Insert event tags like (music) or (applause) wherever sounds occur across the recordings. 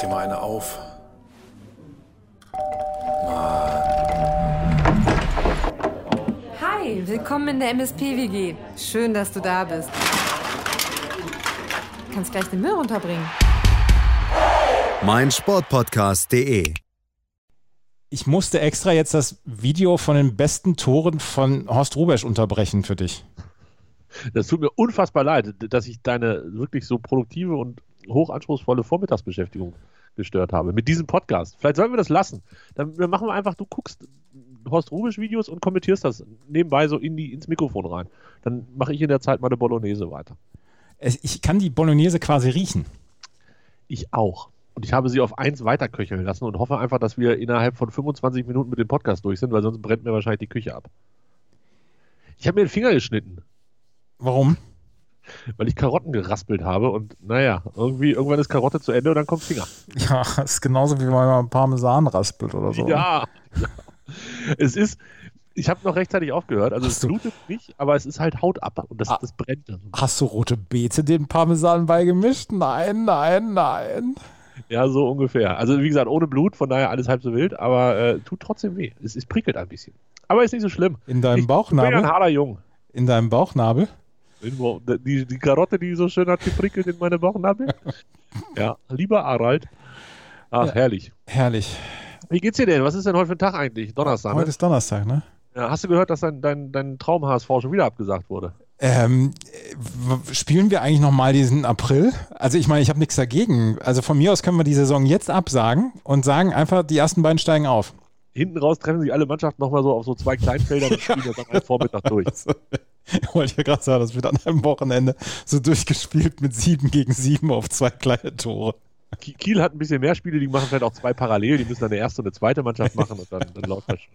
dir mal eine auf. Hi, willkommen in der MSP-WG. Schön, dass du da bist. Du kannst gleich den Müll runterbringen. mein Sportpodcast.de. Ich musste extra jetzt das Video von den besten Toren von Horst Rubesch unterbrechen für dich. Das tut mir unfassbar leid, dass ich deine wirklich so produktive und hochanspruchsvolle Vormittagsbeschäftigung gestört habe. Mit diesem Podcast. Vielleicht sollten wir das lassen. Dann machen wir einfach, du guckst Horst Rubisch Videos und kommentierst das nebenbei so in die, ins Mikrofon rein. Dann mache ich in der Zeit meine Bolognese weiter. Ich kann die Bolognese quasi riechen. Ich auch. Und ich habe sie auf eins weiterköcheln lassen und hoffe einfach, dass wir innerhalb von 25 Minuten mit dem Podcast durch sind, weil sonst brennt mir wahrscheinlich die Küche ab. Ich habe mir den Finger geschnitten, Warum? Weil ich Karotten geraspelt habe und naja, irgendwie, irgendwann ist Karotte zu Ende und dann kommt Finger. (laughs) Ja, ist genauso wie wenn man Parmesan raspelt oder so. Ja, ja. Es ist, ich habe noch rechtzeitig aufgehört, also Hast es du- blutet nicht, aber es ist halt Haut ab und das, Ah. das brennt dann. Hast du rote Beete den Parmesan beigemischt? Nein, nein, nein. Ja, so ungefähr. Also wie gesagt, ohne Blut, von daher alles halb so wild, aber äh, tut trotzdem weh. Es, es prickelt ein bisschen. Aber ist nicht so schlimm. In deinem ich, ich bin ein Bauchnabel? harter Jung. In deinem Bauchnabel? Irgendwo, Die, die Karotte, die so schön hat geprickelt in meine Bauchnabel. (laughs) ja, lieber Harald. Ach, Ja. herrlich. Herrlich. Wie geht's dir denn? Was ist denn heute für ein Tag eigentlich? Donnerstag, Heute ne? ist Donnerstag, ne? Ja, hast du gehört, dass dein, dein, dein Traum-HSV schon wieder abgesagt wurde? Ähm, spielen wir eigentlich nochmal diesen April? Also ich meine, ich habe nichts dagegen. Also von mir aus können wir die Saison jetzt absagen und sagen einfach, die ersten beiden steigen auf. Hinten raus treffen sich alle Mannschaften nochmal so auf so zwei Kleinfeldern und (laughs) spielen das dann am Vormittag durch. (laughs) Wollte ich ja gerade sagen, das wird an einem Wochenende so durchgespielt mit sieben gegen sieben auf zwei kleine Tore. Ki- Kiel hat ein bisschen mehr Spiele, die machen vielleicht auch zwei parallel, die müssen dann eine erste und eine zweite Mannschaft machen und dann, dann läuft das schon.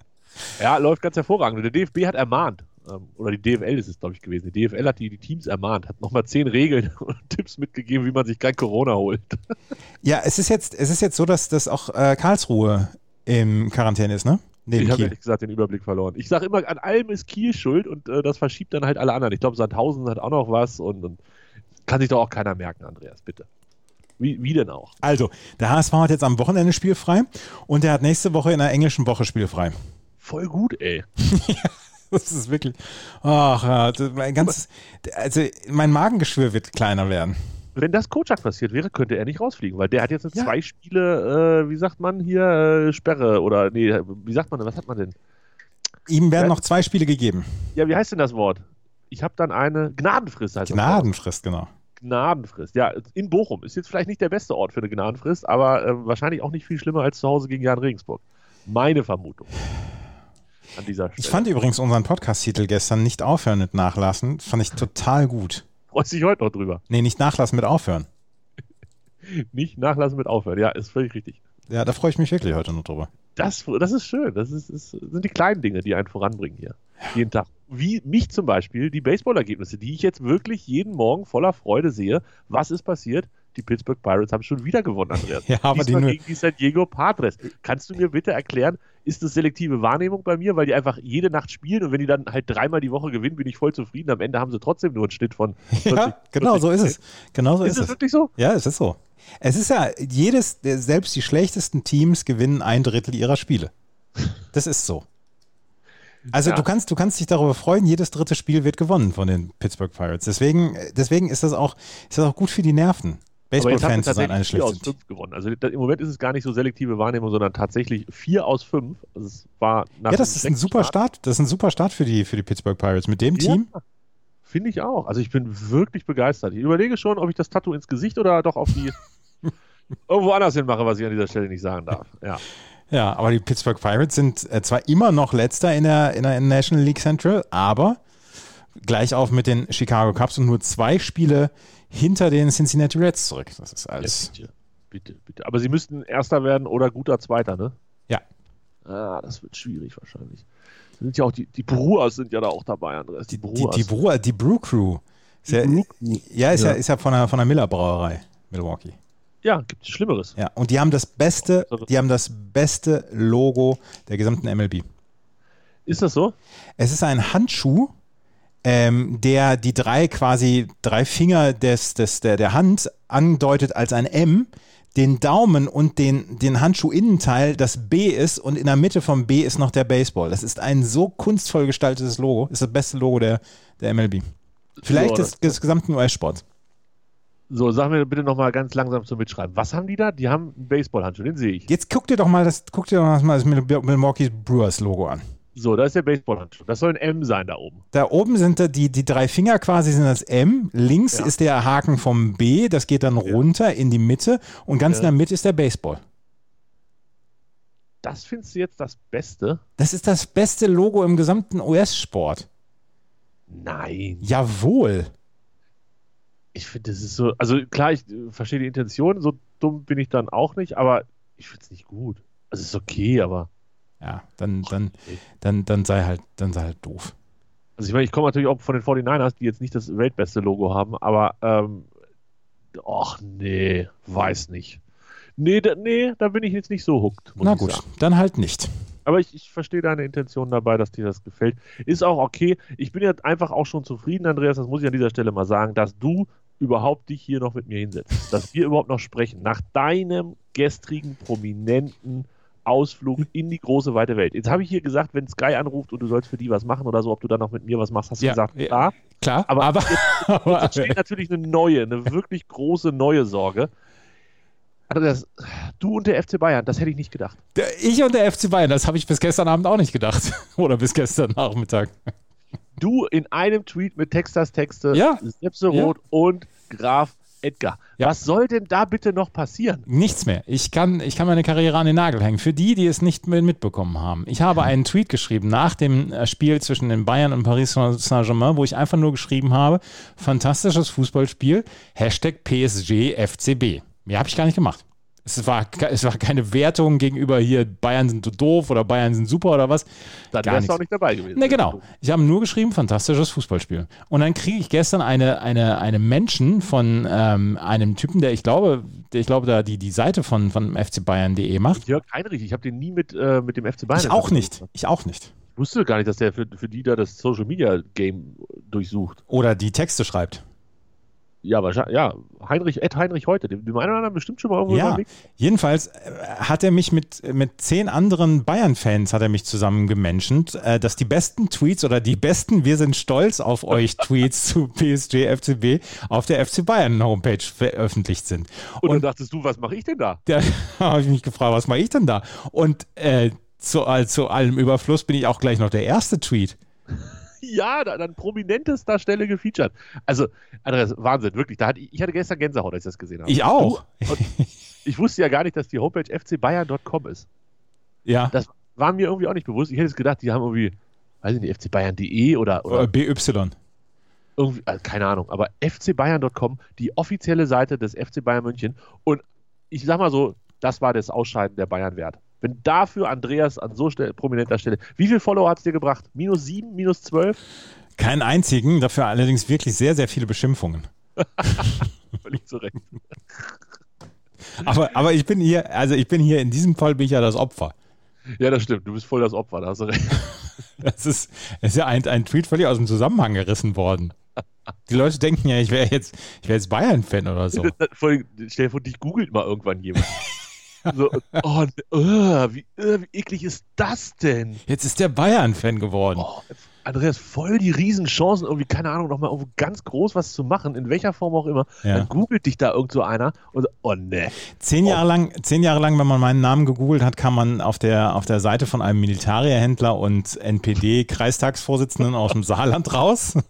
Ja, läuft ganz hervorragend. Und der DFB hat ermahnt, ähm, oder die DFL ist es, glaube ich, gewesen. Die DFL hat die, die Teams ermahnt, hat nochmal zehn Regeln (laughs) und Tipps mitgegeben, wie man sich kein Corona holt. Ja, es ist jetzt, es ist jetzt so, dass das auch äh, Karlsruhe im Quarantäne ist, ne? Neben ich habe ehrlich gesagt den Überblick verloren. Ich sage immer, an allem ist Kiel schuld und äh, das verschiebt dann halt alle anderen. Ich glaube, Sandhausen hat auch noch was und, und kann sich doch auch keiner merken, Andreas, bitte. Wie, wie denn auch? Also, der HSV hat jetzt am Wochenende spielfrei und der hat nächste Woche in der englischen Woche spielfrei. Voll gut, ey. (laughs) Das ist wirklich. Ach, mein ganzes, also mein Magengeschwür wird kleiner werden. Wenn das Kocak passiert wäre, könnte er nicht rausfliegen, weil der hat jetzt Ja. zwei Spiele, äh, wie sagt man hier, äh, Sperre oder nee, wie sagt man, was hat man denn? Ihm werden Ja. noch zwei Spiele gegeben. Ja, wie heißt denn das Wort? Ich habe dann eine Gnadenfrist. Heißt. Gnadenfrist, genau. Gnadenfrist. Ja, in Bochum ist jetzt vielleicht nicht der beste Ort für eine Gnadenfrist, aber äh, wahrscheinlich auch nicht viel schlimmer als zu Hause gegen Jan Regensburg. Meine Vermutung. An dieser Stelle. Ich fand übrigens unseren Podcast-Titel gestern nicht aufhören mit Nachlassen. Fand ich total gut. Freust dich heute noch drüber. Nee, nicht nachlassen mit aufhören. (laughs) Nicht nachlassen mit aufhören. Ja, ist völlig richtig. Ja, da freue ich mich wirklich heute noch drüber. Das, das ist schön. Das, ist, ist, sind die kleinen Dinge, die einen voranbringen hier. Jeden Tag. Wie mich zum Beispiel die Baseball-Ergebnisse, die ich jetzt wirklich jeden Morgen voller Freude sehe. Was ist passiert? Die Pittsburgh Pirates haben schon wieder gewonnen, Andreas. (laughs) Ja, aber die Diesmal nur- gegen die San Diego Padres. Kannst du mir bitte erklären, ist das selektive Wahrnehmung bei mir, weil die einfach jede Nacht spielen und wenn die dann halt dreimal die Woche gewinnen, bin ich voll zufrieden. Am Ende haben sie trotzdem nur einen Schnitt von 40, (laughs) Ja, genau so ist es. Genau so Ist ist, es es. wirklich so? Ja, es ist so. Es ist ja, jedes, selbst die schlechtesten Teams gewinnen ein Drittel ihrer Spiele. Das ist so. Also Ja. du kannst, du kannst dich darüber freuen, jedes dritte Spiel wird gewonnen von den Pittsburgh Pirates. Deswegen, deswegen ist das auch, ist das auch gut für die Nerven. Baseball-Fans zu sein, eine aus schlechte Team. fünf gewonnen. Also im Moment ist es gar nicht so selektive Wahrnehmung, sondern tatsächlich vier aus fünf. Also es war Ja, das ist ein super Start. Das ist ein super Start für die, für die Pittsburgh Pirates. Mit dem Ja, Team. Finde ich auch. Also ich bin wirklich begeistert. Ich überlege schon, ob ich das Tattoo ins Gesicht oder doch auf die (laughs) irgendwo anders hin mache, was ich an dieser Stelle nicht sagen darf. Ja. Ja, aber die Pittsburgh Pirates sind äh, zwar immer noch letzter in der, in der National League Central, aber gleich auf mit den Chicago Cubs und nur zwei Spiele hinter den Cincinnati Reds zurück. Das ist alles. bitte, bitte, bitte. Aber sie müssten Erster werden oder guter Zweiter, ne? Ja. Ah, das wird schwierig wahrscheinlich. Sind ja auch die, die Brewers sind ja da auch dabei, Andreas. Die Die, Brewers. die, Brew, die Brew Crew. Ist ja, ja, ist ja, Ja. ist ja von der, von der Miller Brauerei, Milwaukee. ja, gibt es Schlimmeres. Ja, und die haben das beste, die haben das beste Logo der gesamten MLB. Ist das so? Es ist ein Handschuh, ähm, der die drei quasi drei Finger des, des, der, der Hand andeutet als ein M, den Daumen und den, den Handschuh-Innenteil das B ist und in der Mitte vom B ist noch der Baseball. Das ist ein so kunstvoll gestaltetes Logo. Ist das beste Logo der, der MLB. Vielleicht So, des, des gesamten US-Sports. So, sag mir bitte nochmal ganz langsam zum Mitschreiben. Was haben die da? Die haben einen Baseballhandschuh, den sehe ich. Jetzt guck dir doch mal das, guck dir doch mal das Mil- Milwaukee Brewers Logo an. So, da ist der Baseballhandschuh. Das soll ein M sein da oben. Da oben sind da die, die drei Finger quasi sind das M. Links Ja. ist der Haken vom B. Das geht dann runter in die Mitte. Und ganz Ja. in der Mitte ist der Baseball. Das findest du jetzt das Beste? Das ist das beste Logo im gesamten US-Sport. Nein. Jawohl. Ich finde, das ist so. Also klar, ich äh, verstehe die Intention. So dumm bin ich dann auch nicht, aber ich finde es nicht gut. Also es ist okay, aber. Ja, dann, dann, dann, dann sei halt, dann sei halt doof. Also ich meine, ich komme natürlich auch von den 49ers, die jetzt nicht das weltbeste Logo haben, aber ähm, ach nee, weiß nicht. Nee, da, nee, da bin ich jetzt nicht so hooked, Na gut, sagen. dann halt nicht. Aber ich, ich verstehe deine Intention dabei, dass dir das gefällt. Ist auch okay. Ich bin jetzt einfach auch schon zufrieden, Andreas, das muss ich an dieser Stelle mal sagen, dass du überhaupt dich hier noch mit mir hinsetzt. Dass wir (laughs) überhaupt noch sprechen. Nach deinem gestrigen, prominenten Ausflug in die große, weite Welt. Jetzt habe ich hier gesagt, wenn Sky anruft und du sollst für die was machen oder so, ob du dann noch mit mir was machst, hast du Ja, gesagt, ja. klar. Klar, Aber aber, aber, Jetzt (laughs) steht natürlich eine neue, eine wirklich große neue Sorge. Andreas, du und der FC Bayern, das hätte ich nicht gedacht. ich und der FC Bayern, das habe ich bis gestern Abend auch nicht gedacht. (laughs) Oder bis gestern Nachmittag. Du in einem Tweet mit Texters Texte, Ja. Sepse Roth und Graf Edgar. Ja. Was soll denn da bitte noch passieren? Nichts mehr. Ich kann, ich kann meine Karriere an den Nagel hängen. Für die, die es nicht mehr mitbekommen haben. Ich habe einen Tweet geschrieben nach dem äh, Spiel zwischen den Bayern und Paris Saint-Germain, wo ich einfach nur geschrieben habe, fantastisches Fußballspiel, Hashtag PSG FCB. Mehr habe ich gar nicht gemacht. Es war, es war keine Wertung gegenüber hier, Bayern sind so doof oder Bayern sind super oder was. Dann Gar wärst du auch nicht dabei gewesen. Ne, genau. Ich habe nur geschrieben, fantastisches Fußballspiel. Und dann kriege ich gestern eine, eine, eine Menschen von ähm, einem Typen, der ich glaube, der ich glaube, da die, die Seite von, von FC Bayern.de macht. Jörg Heinrich, ich habe den nie mit, äh, mit dem FC Bayern. Ich auch nicht. Ich auch nicht. Ich wusste gar nicht, dass der für, für die da das Social Media Game durchsucht. Oder die Texte schreibt. Ja, wahrscheinlich, ja. Heinrich, Ed Heinrich heute. Dem, dem einen oder anderen bestimmt schon mal irgendwo Ja, jedenfalls äh, hat er mich mit, mit zehn anderen Bayern-Fans hat er mich zusammen gemenschent, äh, dass die besten Tweets oder die besten Wir sind stolz auf euch (laughs) Tweets zu PSG, FCB auf der FC Bayern Homepage veröffentlicht sind. Und, dann dachtest du, was mache ich denn da? (laughs) Da habe ich mich gefragt, was mache ich denn da? Und äh, zu, äh, zu allem Überfluss bin ich auch gleich noch der erste Tweet. Ja, da, dann prominentester Stelle gefeatured. Also, Andreas, Wahnsinn, wirklich. Da hatte, ich hatte gestern Gänsehaut, als ich das gesehen habe. Ich auch. Und ich wusste ja gar nicht, dass die Homepage fcbayern.com ist. Ja. Das war mir irgendwie auch nicht bewusst. Ich hätte jetzt gedacht, die haben irgendwie, weiß ich nicht, fcbayern.de oder, oder Äh, BY. irgendwie, also keine Ahnung, aber fcbayern.com, die offizielle Seite des FC Bayern München. Und ich sag mal so, das war das Ausscheiden der Bayern wert. Wenn dafür Andreas an so stell, prominenter Stelle, wie viel Follower hat es dir gebracht? Minus sieben, minus zwölf? Keinen einzigen, dafür allerdings wirklich sehr, sehr viele Beschimpfungen. (laughs) Völlig zu Recht. (laughs) Aber, aber ich bin hier, also ich bin hier, in diesem Fall bin ich ja das Opfer. Ja, das stimmt. Du bist voll das Opfer, da hast du recht. (laughs) Das ist, das ist ja ein, ein Tweet völlig aus dem Zusammenhang gerissen worden. Die Leute denken ja, ich wäre jetzt, ich wäre jetzt Bayern-Fan oder so. Vor allem, stell dir vor, dich googelt mal irgendwann jemand. So, oh, äh, wie, äh, wie eklig ist das denn? Jetzt ist der Bayern-Fan geworden. Oh, Andreas, voll die Riesenchancen, irgendwie, keine Ahnung, nochmal irgendwo ganz groß was zu machen, in welcher Form auch immer. Ja. Dann googelt dich da irgend so einer und so, oh ne. Zehn Jahre lang, zehn Jahre lang, wenn man meinen Namen gegoogelt hat, kam man auf der, auf der Seite von einem Militarierhändler und NPD-Kreistagsvorsitzenden aus dem Saarland raus. (laughs)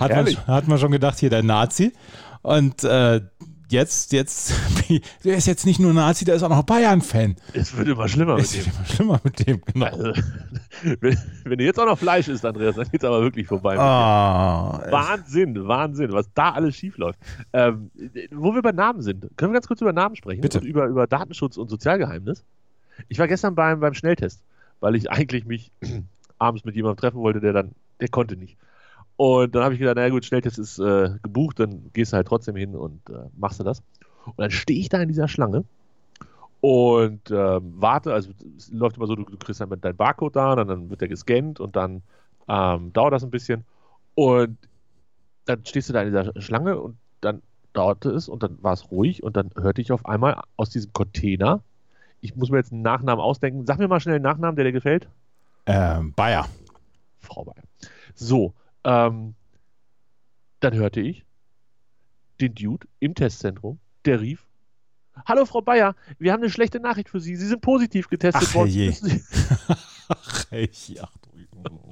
Hat man, hat man schon gedacht, hier der Nazi. Und äh, jetzt, jetzt, (laughs) der ist jetzt nicht nur Nazi, der ist auch noch Bayern-Fan. Es wird immer schlimmer mit Es dem. wird immer schlimmer mit dem, genau. Also, (laughs) wenn, wenn du jetzt auch noch Fleisch isst, Andreas, dann geht's aber wirklich vorbei. mit. Ah, Wahnsinn, Wahnsinn, was da alles schief läuft. Ähm, wo wir bei Namen sind, können wir ganz kurz über Namen sprechen? Bitte. Und über, über Datenschutz und Sozialgeheimnis. Ich war gestern beim, beim Schnelltest, weil ich eigentlich mich (clears throat) abends mit jemandem treffen wollte, der dann, der konnte nicht. Und dann habe ich gedacht, naja gut, Schnelltest ist äh, gebucht, dann gehst du halt trotzdem hin und äh, machst du das. Und dann stehe ich da in dieser Schlange und ähm, warte, also es läuft immer so, du, du kriegst dann mit dein Barcode da, dann, dann wird der gescannt und dann ähm, dauert das ein bisschen. Und dann stehst du da in dieser Schlange und dann dauerte es und dann war es ruhig und dann hörte ich auf einmal aus diesem Container, ich muss mir jetzt einen Nachnamen ausdenken, sag mir mal schnell einen Nachnamen, der dir gefällt. Ähm, Bayer. Frau Bayer. So, ähm, dann hörte ich den Dude im Testzentrum, der rief, Hallo Frau Bayer, wir haben eine schlechte Nachricht für Sie. Sie sind positiv getestet Ach, worden. je. (laughs) (laughs) Ach, ich, ach,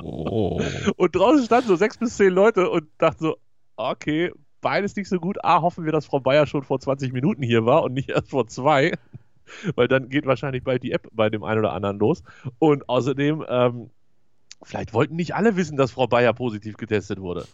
oh. Und draußen standen so sechs bis zehn Leute und dachten so, okay, beides nicht so gut. A, hoffen wir, dass Frau Bayer schon vor 20 Minuten hier war und nicht erst vor zwei. (laughs) Weil dann geht wahrscheinlich bald die App bei dem einen oder anderen los. Und außerdem, ähm, vielleicht wollten nicht alle wissen, dass Frau Bayer positiv getestet wurde.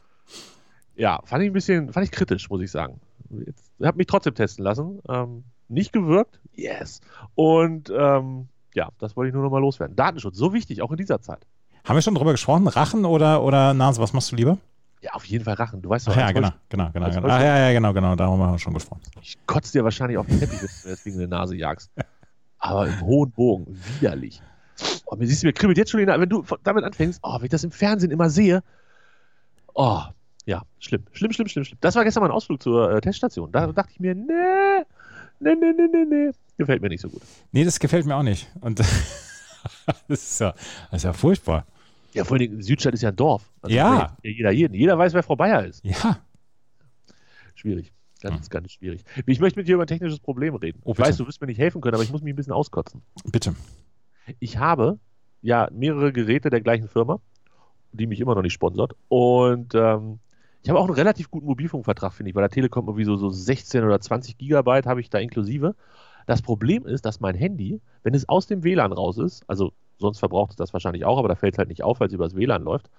Ja, fand ich ein bisschen, fand ich kritisch, muss ich sagen. Jetzt, ich habe mich trotzdem testen lassen. Ähm, nicht gewirkt. Yes. Und ähm, ja, das wollte ich nur noch mal loswerden. Datenschutz, so wichtig, auch in dieser Zeit. Haben wir schon drüber gesprochen? Rachen oder, oder Nase? Was machst du lieber? Ja, auf jeden Fall Rachen. Du weißt doch, Ach ja, genau, genau, genau. als genau. Ach, ja, ja, genau, genau. Darum haben wir schon gesprochen. Ich kotze dir wahrscheinlich auf den Teppich, wenn du mir deswegen in die Nase jagst. (laughs) Aber im hohen Bogen, widerlich. Oh, mir siehst du, mir kribbelt jetzt schon. Wenn du damit anfängst, oh, wenn ich das im Fernsehen immer sehe, oh, ja, schlimm, schlimm, schlimm, schlimm, schlimm. Das war gestern mal ein Ausflug zur äh, Teststation. Da dachte ich mir, nee, nee, nee, nee, nee, nee. Gefällt mir nicht so gut. Nee, das gefällt mir auch nicht. Und (laughs) das, ist ja, das ist ja furchtbar. Ja, vor allem, Südstadt ist ja ein Dorf. Also Ja. Jeder, jeden. Jeder weiß, wer Frau Bayer ist. Ja. Schwierig. Ganz, ganz schwierig. Ich möchte mit dir über ein technisches Problem reden. Oh, ich weiß, du wirst mir nicht helfen können, aber ich muss mich ein bisschen auskotzen. Bitte. Ich habe ja mehrere Geräte der gleichen Firma, die mich immer noch nicht sponsert. Und ähm, ich habe auch einen relativ guten Mobilfunkvertrag, finde ich. Bei der Telekom irgendwie so, so 16 oder 20 Gigabyte habe ich da inklusive. Das Problem ist, dass mein Handy, wenn es aus dem WLAN raus ist, also sonst verbraucht es das wahrscheinlich auch, aber da fällt es halt nicht auf, weil es übers WLAN läuft.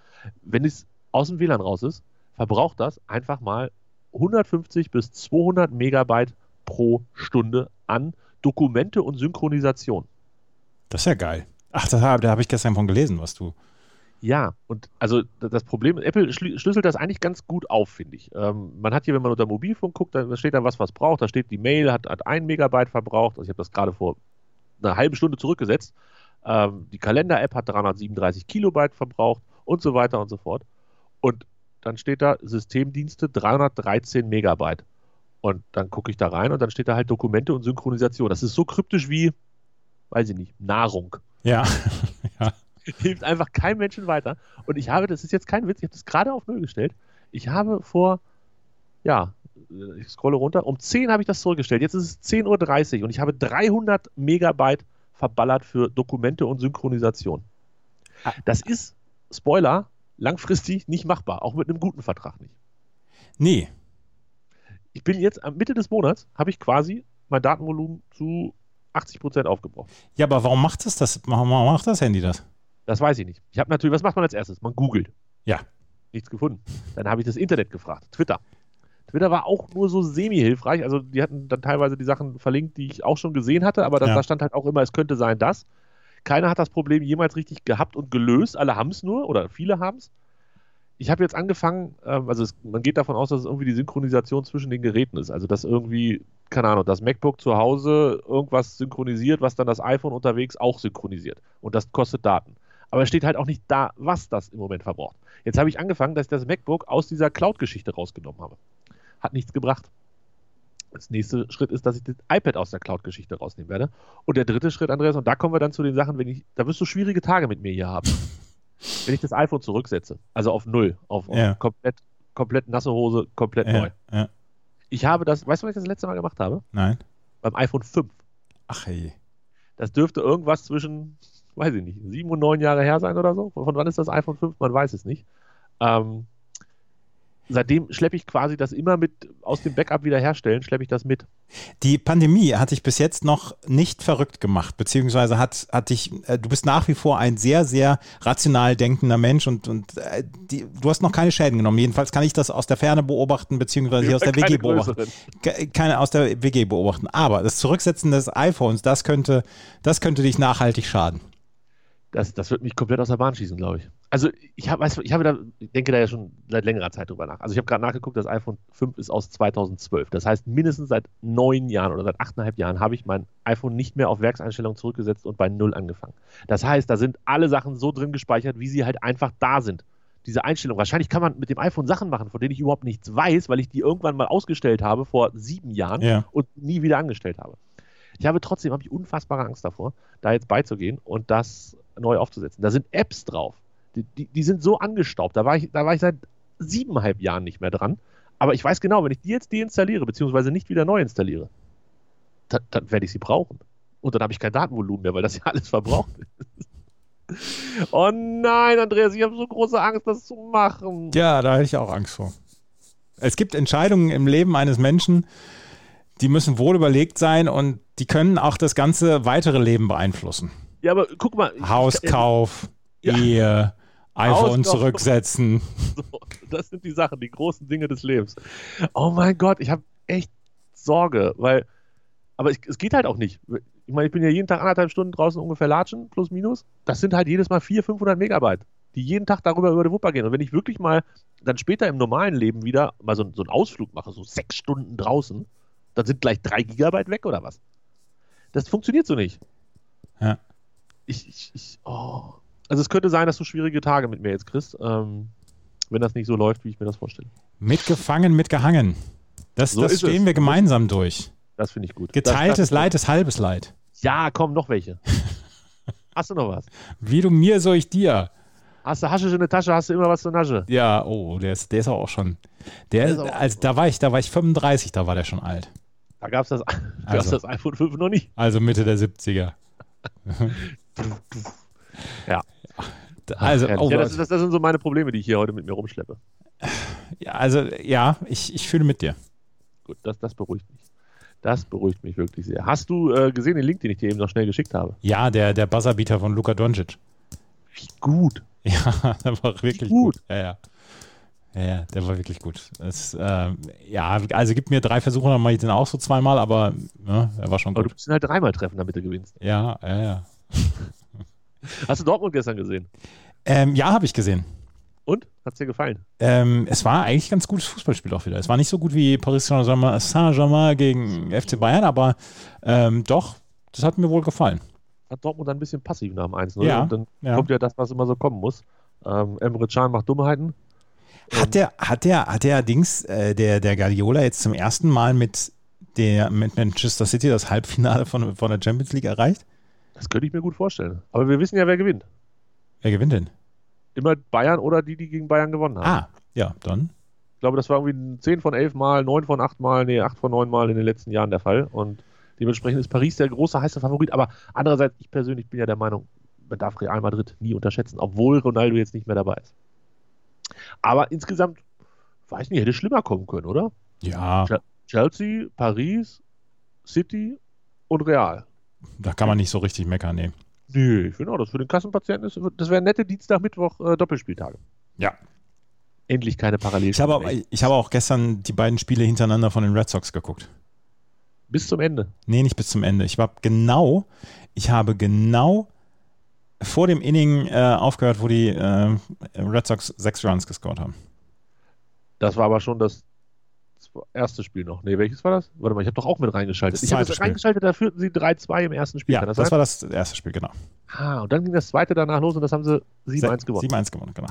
Wenn es aus dem WLAN raus ist, verbraucht das einfach mal 150 bis 200 Megabyte pro Stunde an Dokumente und Synchronisation. Das ist ja geil. Ach, da, hab- da habe ich gestern von gelesen, was du. Ja, und also das Problem, Apple schlü- schlüsselt das eigentlich ganz gut auf, finde ich. Ähm, man hat hier, wenn man unter Mobilfunk guckt, da steht dann was, was braucht. Da steht, die Mail hat, hat ein Megabyte verbraucht. Also ich habe das gerade vor einer halben Stunde zurückgesetzt. Ähm, die Kalender-App hat 337 Kilobyte verbraucht und so weiter und so fort. Und dann steht da Systemdienste 313 Megabyte. Und dann gucke ich da rein und dann steht da halt Dokumente und Synchronisation. Das ist so kryptisch wie, weiß ich nicht, Nahrung Ja. (laughs) ja. (laughs) hilft einfach keinem Menschen weiter. Und ich habe, das ist jetzt kein Witz, ich habe das gerade auf Null gestellt. Ich habe vor, ja, ich scrolle runter, um 10 habe ich das zurückgestellt. Jetzt ist es 10.30 Uhr und ich habe 300 Megabyte verballert für Dokumente und Synchronisation. Das ist, Spoiler, langfristig nicht machbar, auch mit einem guten Vertrag nicht. Nee. Ich bin jetzt am Mitte des Monats, habe ich quasi mein Datenvolumen zu 80% aufgebraucht. Ja, aber warum macht es das? Warum macht das Handy das? Das weiß ich nicht. Ich habe natürlich, was macht man als erstes? Man googelt. Ja. Nichts gefunden. Dann habe ich das Internet gefragt. Twitter. Twitter war auch nur so semi-hilfreich. Also die hatten dann teilweise die Sachen verlinkt, die ich auch schon gesehen hatte, aber das, Ja. da stand halt auch immer, es könnte sein, dass. Keiner hat das Problem jemals richtig gehabt und gelöst. Alle haben es nur oder viele haben es. Ich habe jetzt angefangen, ähm, also es, man geht davon aus, dass es irgendwie die Synchronisation zwischen den Geräten ist. Also dass irgendwie, keine Ahnung, das MacBook zu Hause irgendwas synchronisiert, was dann das iPhone unterwegs auch synchronisiert. Und das kostet Daten. Aber es steht halt auch nicht da, was das im Moment verbraucht. Jetzt habe ich angefangen, dass ich das MacBook aus dieser Cloud-Geschichte rausgenommen habe. Hat nichts gebracht. Das nächste Schritt ist, dass ich das iPad aus der Cloud-Geschichte rausnehmen werde. Und der dritte Schritt, Andreas, und da kommen wir dann zu den Sachen, wenn ich, da wirst du schwierige Tage mit mir hier haben. Wenn ich das iPhone zurücksetze, also auf null, auf, auf Ja. komplett, komplett nasse Hose, komplett neu. Ja, ja. Ich habe das, weißt du, was ich das letzte Mal gemacht habe? Nein. Beim iPhone 5. Ach hey. Das dürfte irgendwas zwischen, weiß ich nicht, sieben und neun Jahre her sein oder so. Von wann ist das iPhone 5? Man weiß es nicht. Ähm, seitdem schleppe ich quasi das immer mit aus dem Backup wiederherstellen, schleppe ich das mit. Die Pandemie hat dich bis jetzt noch nicht verrückt gemacht, beziehungsweise hat, hat dich, äh, du bist nach wie vor ein sehr, sehr rational denkender Mensch und, und äh, die, du hast noch keine Schäden genommen. Jedenfalls kann ich das aus der Ferne beobachten, beziehungsweise hier aus der WG beobachten. Keine aus der WG beobachten. Aber das Zurücksetzen des iPhones, das könnte, das könnte dich nachhaltig schaden. Das, das wird mich komplett aus der Bahn schießen, glaube ich. Also ich habe, ich habe da, ich denke da ja schon seit längerer Zeit drüber nach. Also ich habe gerade nachgeguckt, das iPhone 5 ist aus 2012. Das heißt, mindestens seit neun Jahren oder seit achteinhalb Jahren habe ich mein iPhone nicht mehr auf Werkseinstellungen zurückgesetzt und bei null angefangen. Das heißt, da sind alle Sachen so drin gespeichert, wie sie halt einfach da sind. diese Einstellung. Wahrscheinlich kann man mit dem iPhone Sachen machen, von denen ich überhaupt nichts weiß, weil ich die irgendwann mal ausgestellt habe vor sieben Jahren Ja. und nie wieder angestellt habe. Ich habe trotzdem habe ich unfassbare Angst davor, da jetzt beizugehen und das neu aufzusetzen. Da sind Apps drauf. Die, die, die sind so angestaubt. Da war, ich, da war ich seit siebeneinhalb Jahren nicht mehr dran. Aber ich weiß genau, wenn ich die jetzt deinstalliere, beziehungsweise nicht wieder neu installiere, dann, dann werde ich sie brauchen. Und dann habe ich kein Datenvolumen mehr, weil das ja alles verbraucht ist. Oh nein, Andreas, ich habe so große Angst, das zu machen. Ja, da hätte ich auch Angst vor. Es gibt Entscheidungen im Leben eines Menschen, die müssen wohl überlegt sein und die können auch das ganze weitere Leben beeinflussen. Ja, aber guck mal. Hauskauf, (laughs) Ja. Ehe, iPhone Hauskauf. zurücksetzen. (laughs) (laughs) So, das sind die Sachen, die großen Dinge des Lebens. Oh mein Gott, ich habe echt Sorge, weil, aber ich, es geht halt auch nicht. Ich meine, ich bin ja jeden Tag anderthalb Stunden draußen ungefähr latschen, plus minus. Das sind halt jedes Mal 400, 500 Megabyte, die jeden Tag darüber über die Wupper gehen. Und wenn ich wirklich mal dann später im normalen Leben wieder mal so, so einen Ausflug mache, so sechs Stunden draußen, dann sind gleich drei Gigabyte weg oder was? Das funktioniert so nicht. Ja. Ich, ich, ich, oh. Also es könnte sein, dass du schwierige Tage mit mir jetzt kriegst, ähm, wenn das nicht so läuft, wie ich mir das vorstelle. Mitgefangen, mitgehangen. Das, So das stehen es. wir gemeinsam durch. Das finde ich gut. Geteiltes das, das, Leid ist halbes Leid. Ja, komm, noch welche. (laughs) Hast du noch was? Wie du mir, so ich dir. Hast du Haschisch in der Tasche, hast du immer was zur Nasche. Ja, oh, der ist, der ist auch schon. Der, Der ist auch- also da war ich, da war ich 35, da war der schon alt. Da gab es das, (laughs) Also. das iPhone 5 noch nicht. Also Mitte der 70er. (laughs) Ja. Also, oh, ja, das, das, das sind so meine Probleme, die ich hier heute mit mir rumschleppe. ja, also ja, ich, ich fühle mit dir. Gut, das, das beruhigt mich. Das beruhigt mich wirklich sehr. Hast du äh, gesehen den Link, den ich dir eben noch schnell geschickt habe? Ja, der, der Buzzerbeater von Luka Doncic. Wie gut. Ja, (laughs) der war wirklich gut. gut. Ja, ja. Ja, ja, der war wirklich gut. Das, ähm, ja, also gib mir drei Versuche, dann mache ich den auch so zweimal, aber ne, er war schon Aber du gut. musst ihn halt dreimal treffen, damit du gewinnst. Ja, ja, ja. (laughs) Hast du Dortmund gestern gesehen? Ähm, ja, habe ich gesehen. Und? Hat's dir gefallen? Ähm, es war eigentlich ein ganz gutes Fußballspiel auch wieder. Es war nicht so gut wie Paris Saint-Germain gegen FC Bayern, aber ähm, doch, das hat mir wohl gefallen. Hat Dortmund dann ein bisschen passiv nach dem 1-0. Ja, Und dann ja. kommt ja das, was immer so kommen muss. Ähm, Emre Can macht Dummheiten. Hat der, hat der, hat der Dings, äh, der, der Guardiola jetzt zum ersten Mal mit der mit Manchester City das Halbfinale von, von der Champions League erreicht? Das könnte ich mir gut vorstellen. Aber wir wissen ja, wer gewinnt. Wer gewinnt denn? Immer Bayern oder die, die gegen Bayern gewonnen haben. Ah, ja, dann. Ich glaube, das war irgendwie 10 von 11 Mal, 9 von 8 Mal, nee, 8 von 9 Mal in den letzten Jahren der Fall. Und dementsprechend ist Paris der große, heiße Favorit. Aber andererseits, ich persönlich bin ja der Meinung, man darf Real Madrid nie unterschätzen, obwohl Ronaldo jetzt nicht mehr dabei ist. Aber insgesamt, weiß nicht, hätte schlimmer kommen können, oder? Ja, Chelsea, Paris, City und Real. Da kann man nicht so richtig meckern, nee. Nee, ich finde auch, das für den Kassenpatienten ist, das wären nette Dienstag, Mittwoch äh, Doppelspieltage. Ja. Endlich keine Parallelen. Ich habe, auch, ich habe auch gestern die beiden Spiele hintereinander von den Red Sox geguckt. Bis zum Ende. Nee, nicht bis zum Ende. Ich war genau, ich habe genau vor dem Inning äh, aufgehört, wo die äh, Red Sox sechs Runs gescored haben. Das war aber schon das erste Spiel noch. Nee, welches war das? Warte mal, ich habe doch auch mit reingeschaltet. Das ich habe das Spiel. reingeschaltet, da führten sie 3-2 im ersten Spiel. Ja, das, das, war das erste Spiel, genau. ah, und dann ging das zweite danach los und das haben sie 7-1 gewonnen. 7-1 gewonnen, genau.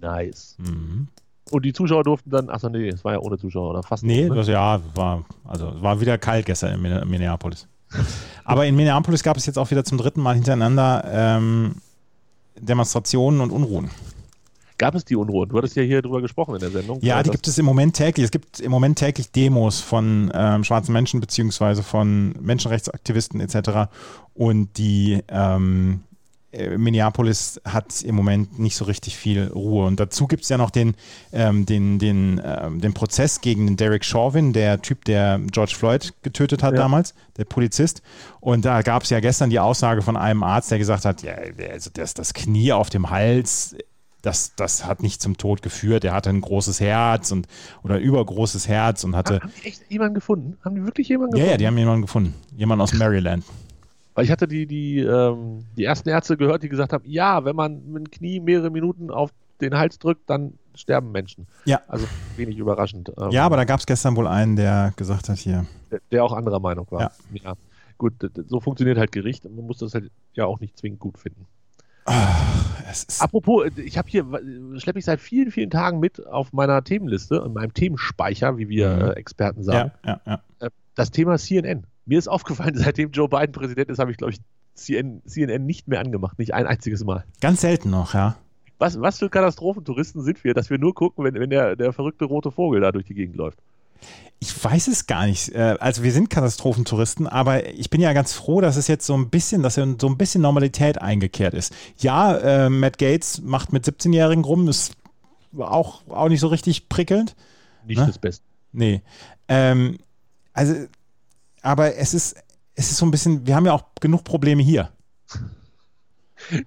Nice. Mhm. Und die Zuschauer durften dann, achso, nee, es war ja ohne Zuschauer oder fast. Nee, ohne, ne? das, ja, war, also war wieder kalt gestern in Min- Minneapolis. (laughs) Aber in Minneapolis gab es jetzt auch wieder zum dritten Mal hintereinander ähm, Demonstrationen und Unruhen. Gab es die Unruhen? Du hattest ja hier drüber gesprochen in der Sendung. Ja, Äh, die gibt es im Moment täglich. Es gibt im Moment täglich Demos von ähm, schwarzen Menschen beziehungsweise von Menschenrechtsaktivisten etc. Und die ähm, äh, Minneapolis hat im Moment nicht so richtig viel Ruhe. Und dazu gibt es ja noch den, ähm, den, den, ähm, den Prozess gegen den Derek Chauvin, der Typ, der George Floyd getötet hat Ja. damals, der Polizist. Und da gab es ja gestern die Aussage von einem Arzt, der gesagt hat, ja, also das, das Knie auf dem Hals, das, das hat nicht zum Tod geführt. Er hatte ein großes Herz und oder ein übergroßes Herz und hatte. Haben die echt jemanden gefunden? Haben die wirklich jemanden Ja, gefunden? ja, die haben jemanden gefunden. Jemand aus Maryland. Weil ich hatte die, die, ähm, die ersten Ärzte gehört, die gesagt haben, ja, wenn man mit dem Knie mehrere Minuten auf den Hals drückt, dann sterben Menschen. Ja. Also wenig überraschend. Ähm, Ja, aber da gab es gestern wohl einen, der gesagt hat, hier. der, der auch anderer Meinung war. Ja. ja. Gut, so funktioniert halt Gericht und man muss das halt ja auch nicht zwingend gut finden. Apropos, ich habe hier, schleppe ich seit vielen, vielen Tagen mit auf meiner Themenliste, in meinem Themenspeicher, wie wir mhm. äh, Experten sagen, ja, ja, ja. Äh, das Thema CNN. Mir ist (laughs) aufgefallen, seitdem Joe Biden Präsident ist, habe ich, glaube ich, CNN, CNN nicht mehr angemacht. Nicht ein einziges Mal. Ganz selten noch, ja. Was, was für Katastrophentouristen sind wir, dass wir nur gucken, wenn, wenn der, der verrückte rote Vogel da durch die Gegend läuft? Ich weiß es gar nicht. Äh, also wir sind Katastrophentouristen, aber ich bin ja ganz froh, dass es jetzt so ein bisschen, dass so ein bisschen Normalität eingekehrt ist. Ja, äh, Matt Gates macht mit 17-Jährigen rum, ist auch, auch nicht so richtig prickelnd. Nicht ne? das Beste. Nee. Ähm, also, aber es ist, es ist so ein bisschen, wir haben ja auch genug Probleme hier.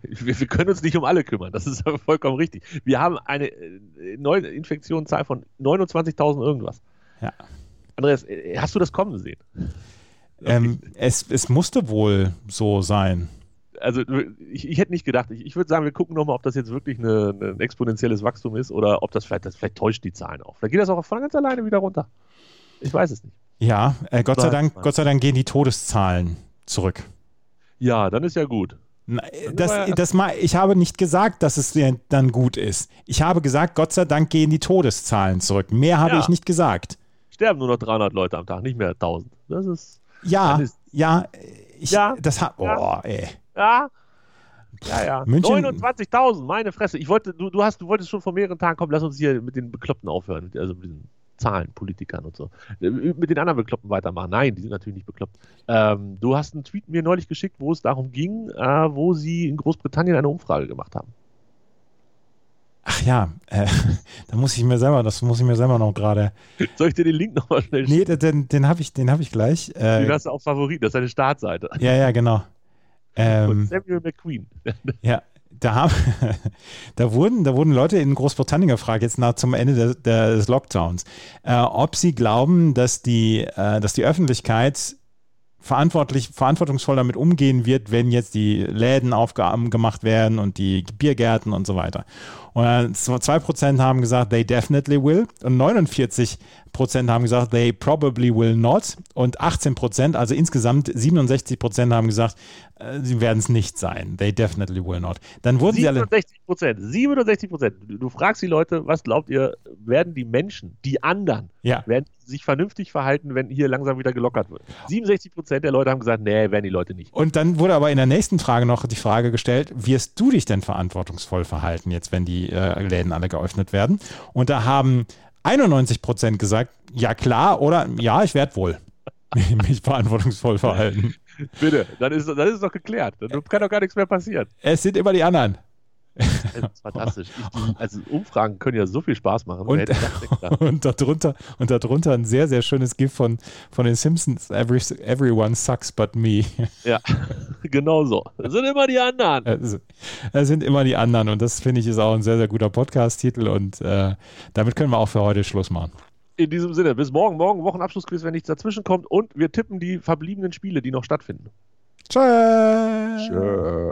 Wir, wir, können uns nicht um alle kümmern, das ist vollkommen richtig. Wir haben eine äh, neue Infektionszahl von 29.000 irgendwas. Ja. Andreas, äh, hast du das kommen sehen? Ähm, es, es musste wohl so sein. Also ich, ich hätte nicht gedacht, ich, ich würde sagen, wir gucken nochmal, ob das jetzt wirklich eine, ein exponentielles Wachstum ist oder ob das vielleicht, das vielleicht täuscht die Zahlen auch. Vielleicht geht das auch von ganz alleine wieder runter. Ich weiß es nicht. Ja, äh, Gott, sei Dank, Gott sei Dank gehen die Todeszahlen zurück. Ja, dann ist ja gut. Das, das mal, ich habe nicht gesagt, dass es dann gut ist. Ich habe gesagt, Gott sei Dank gehen die Todeszahlen zurück. Mehr habe ja. ich nicht gesagt. Sterben nur noch 300 Leute am Tag, nicht mehr 1000. Das ist. Ja, ist, ja, ich, ja, das hat. Oh, ja. ey. Ja. Ja, ja. 29.000, meine Fresse. Ich wollte, du, du, hast, du wolltest schon vor mehreren Tagen kommen, lass uns hier mit den Bekloppten aufhören. Also mit diesen Zahlen, Politikern und so. Äh, mit den anderen Bekloppten weitermachen. Nein, die sind natürlich nicht bekloppt. Ähm, du hast einen Tweet mir neulich geschickt, wo es darum ging, äh, wo sie in Großbritannien eine Umfrage gemacht haben. Ach ja, äh, (laughs) da muss ich mir selber, das muss ich mir selber noch gerade. Soll ich dir den Link nochmal schnell schicken? Nee, den, den habe ich, hab ich gleich. Äh, den hast du auf Favorit, das ist deine Startseite. Ja, ja, genau. Ähm, Samuel McQueen. (laughs) ja, da, haben, (laughs) da, wurden, da wurden Leute in Großbritannien gefragt, jetzt nach zum Ende des, des Lockdowns, äh, ob sie glauben, dass die, äh, dass die Öffentlichkeit verantwortlich, verantwortungsvoll damit umgehen wird, wenn jetzt die Läden aufgemacht werden und die Biergärten und so weiter. Und 2% haben gesagt, they definitely will. Und 49 Prozent haben gesagt, they probably will not. Und 18 Prozent, also insgesamt 67 Prozent haben gesagt, äh, sie werden es nicht sein. They definitely will not. Dann wurden 67 Prozent, 67 Prozent. Du, du, fragst die Leute, was glaubt ihr, werden die Menschen, die anderen, ja. werden sich vernünftig verhalten, wenn hier langsam wieder gelockert wird? 67 Prozent der Leute haben gesagt, nee, werden die Leute nicht. Und dann wurde aber in der nächsten Frage noch die Frage gestellt, wirst du dich denn verantwortungsvoll verhalten, jetzt wenn die äh, Läden alle geöffnet werden? Und da haben 91 Prozent gesagt, ja klar oder ja, ich werde wohl (laughs) mich verantwortungsvoll verhalten. Bitte, dann ist, dann ist es doch geklärt. Dann kann doch gar nichts mehr passieren. Es sind immer die anderen. Das ist fantastisch. Ich, (laughs) also Umfragen können ja so viel Spaß machen. Und, (laughs) und, darunter, und darunter ein sehr, sehr schönes Gift von, von den Simpsons. Every, everyone sucks but me. (laughs) Ja, genau so. Das sind immer die anderen. Das sind immer die anderen. Und das finde ich ist auch ein sehr, sehr guter Podcast-Titel. Und äh, damit können wir auch für heute Schluss machen. In diesem Sinne, bis morgen. Morgen Wochenabschlussquiz, wenn nichts dazwischen kommt. Und wir tippen die verbliebenen Spiele, die noch stattfinden. Tschö. Tschö.